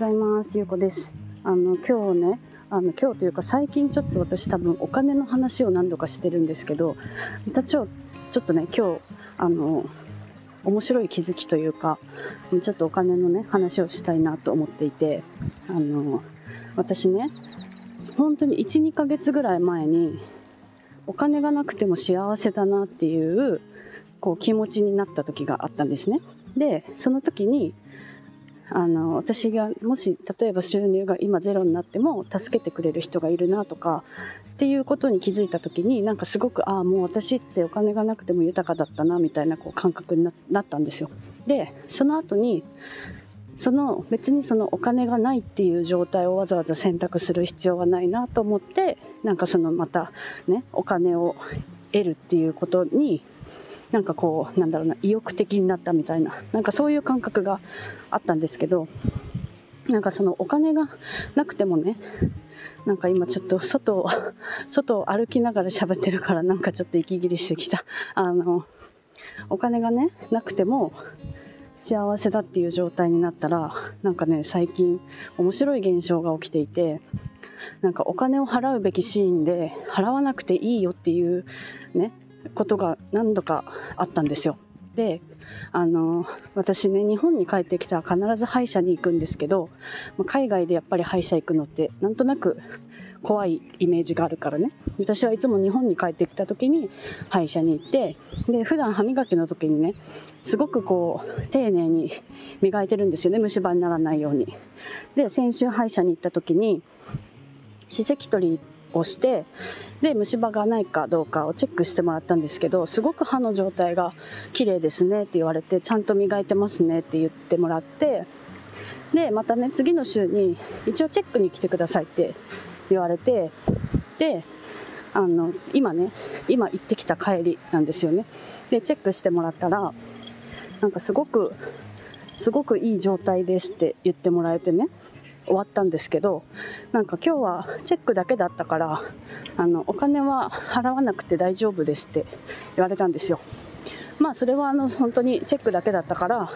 ございます。ゆうこです。あの今日ねあの今日というか最近ちょっと私多分お金の話を何度かしてるんですけどまたちょちょっとね今日あの面白い気づきというかちょっとお金のね話をしたいなと思っていてあの私ね本当に12ヶ月ぐらい前にお金がなくても幸せだなっていうこう気持ちになった時があったんですね。でその時にあの私がもし例えば収入が今ゼロになっても助けてくれる人がいるなとかっていうことに気づいた時になんかすごくああもう私ってお金がなくても豊かだったなみたいなこう感覚になったんですよ。でその後にその別にそのお金がないっていう状態をわざわざ選択する必要はないなと思ってなんかそのまたねお金を得るっていうことになんかこうなんだろうな意欲的になったみたいななんかそういう感覚があったんですけどなんかそのお金がなくてもねなんか今ちょっと外を外を歩きながら喋ってるからなんかちょっと息切れしてきた。あのお金がねなくても幸せだっていう状態になったらなんかね最近面白い現象が起きていてなんかお金を払うべきシーンで払わなくていいよっていうねことが何度かあったんですよ。であの私ね日本に帰ってきたら必ず歯医者に行くんですけど海外でやっぱり歯医者行くのってなんとなく怖いイメージがあるからね。私はいつも日本に帰ってきた時に歯医者に行ってで普段歯磨きの時にねすごくこう丁寧に磨いてるんですよね。虫歯にならないように。で先週歯医者に行った時に歯石取りをしてで虫歯がないかどうかをチェックしてもらったんですけどすごく歯の状態が綺麗ですねって言われてちゃんと磨いてますねって言ってもらってでまたね次の週に一応チェックに来てくださいって言われてであの今ね今行ってきた帰りなんですよね。でチェックしてもらったらなんかすごくすごくいい状態ですって言ってもらえてね。終わったんですけどなんか今日はチェックだけだったからあのお金は払わなくて大丈夫ですって言われたんですよまあそれはあの本当にチェックだけだったから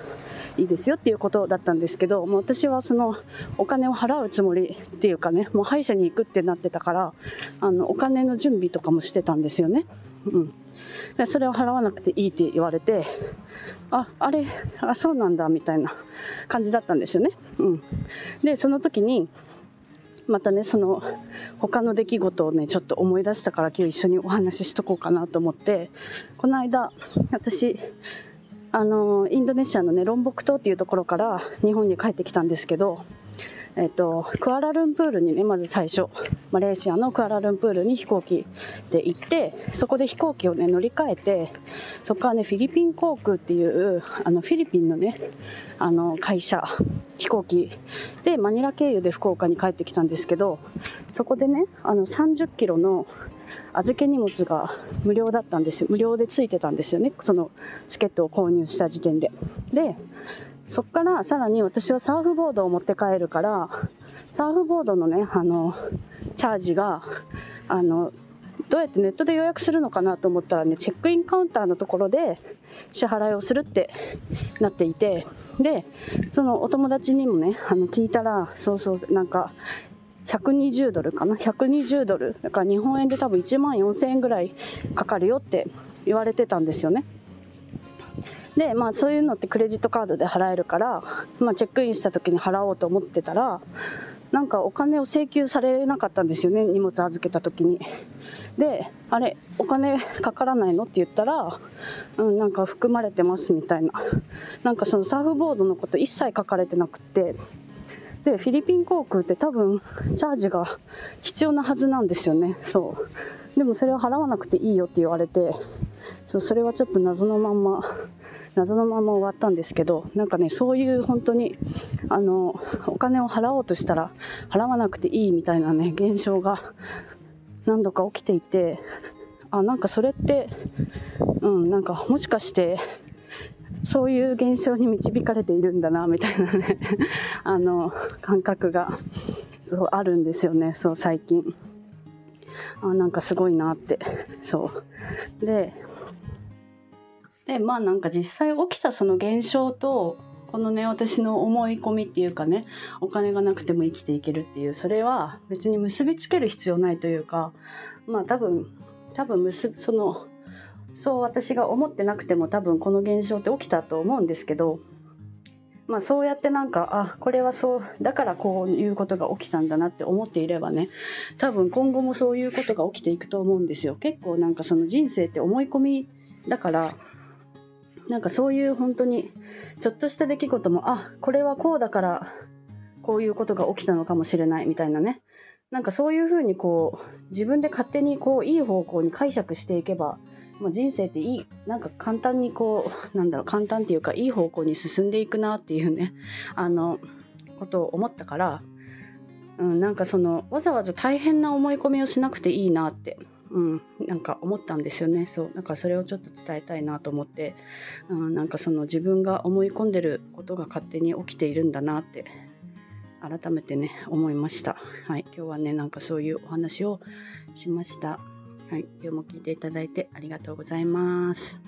いいですよっていうことだったんですけどもう私はそのお金を払うつもりっていうかねもう歯医者に行くってなってたからあのお金の準備とかもしてたんですよね。うんでそれを払わなくていいって言われてああれあそうなんだみたいな感じだったんですよね。うん、でその時にまたねその他の出来事をねちょっと思い出したから今日一緒にお話ししとこうかなと思ってこの間私あのインドネシアのねロンボク島っていうところから日本に帰ってきたんですけどえっと、クアラルンプールにね、まず最初、マレーシアのクアラルンプールに飛行機で行って、そこで飛行機をね、乗り換えて、そこからね、フィリピン航空っていう、あの、フィリピンのね、あの、会社、飛行機で、マニラ経由で福岡に帰ってきたんですけど、そこでね、あの、30キロの預け荷物が無料だったんですよ。無料でついてたんですよね。そのチケットを購入した時点で。で、そっからさらに私はサーフボードを持って帰るから、サーフボードのね、あの、チャージが、あの、どうやってネットで予約するのかなと思ったらね、チェックインカウンターのところで支払いをするってなっていて、で、そのお友達にもね、あの、聞いたら、そうそう、なんか、120ドルかな？120ドル。だから日本円で多分1万4000円ぐらいかかるよって言われてたんですよね。でまあそういうのってクレジットカードで払えるから、まあ、チェックインした時に払おうと思ってたらなんかお金を請求されなかったんですよね荷物預けた時に。であれお金かからないの？って言ったら、うん、なんか含まれてますみたいな。なんかそのサーフボードのこと一切書かれてなくて。でフィリピン航空って多分チャージが必要なはずなんですよね。そう。でもそれを払わなくていいよって言われてそうそれはちょっと謎のまんま謎のまま終わったんですけどなんかねそういう本当にあのお金を払おうとしたら払わなくていいみたいなね現象が何度か起きていてあなんかそれってうんなんかもしかしてそういう現象に導かれているんだなみたいなね あの感覚がそうあるんですよねそう最近。あなんかすごいなってそう。ででまあなんか実際起きたその現象とこのね私の思い込みっていうかねお金がなくても生きていけるっていうそれは別に結びつける必要ないというかまあ多分多分結そのそう私が思ってなくても多分この現象って起きたと思うんですけどまあそうやってなんかあこれはそうだからこういうことが起きたんだなって思っていればね多分今後もそういうことが起きていくと思うんですよ。結構なんかその人生って思い込みだからなんかそういう本当にちょっとした出来事もあこれはこうだからこういうことが起きたのかもしれないみたいなね。なんかそういうふうにこう自分で勝手にこういい方向に解釈していけば、まあ、人生っていいなんか簡単にこうなんだろう簡単っていうかいい方向に進んでいくなっていうねあのことを思ったから、うん、なんかそのわざわざ大変な思い込みをしなくていいなってうん、なんか思ったんですよね。そうなんかそれをちょっと伝えたいなと思って、うん、なんかその自分が思い込んでることが勝手に起きているんだなって改めてね思いました。はい今日はねなんかそういうお話をしました。はい今日も聞いていただいてありがとうございます。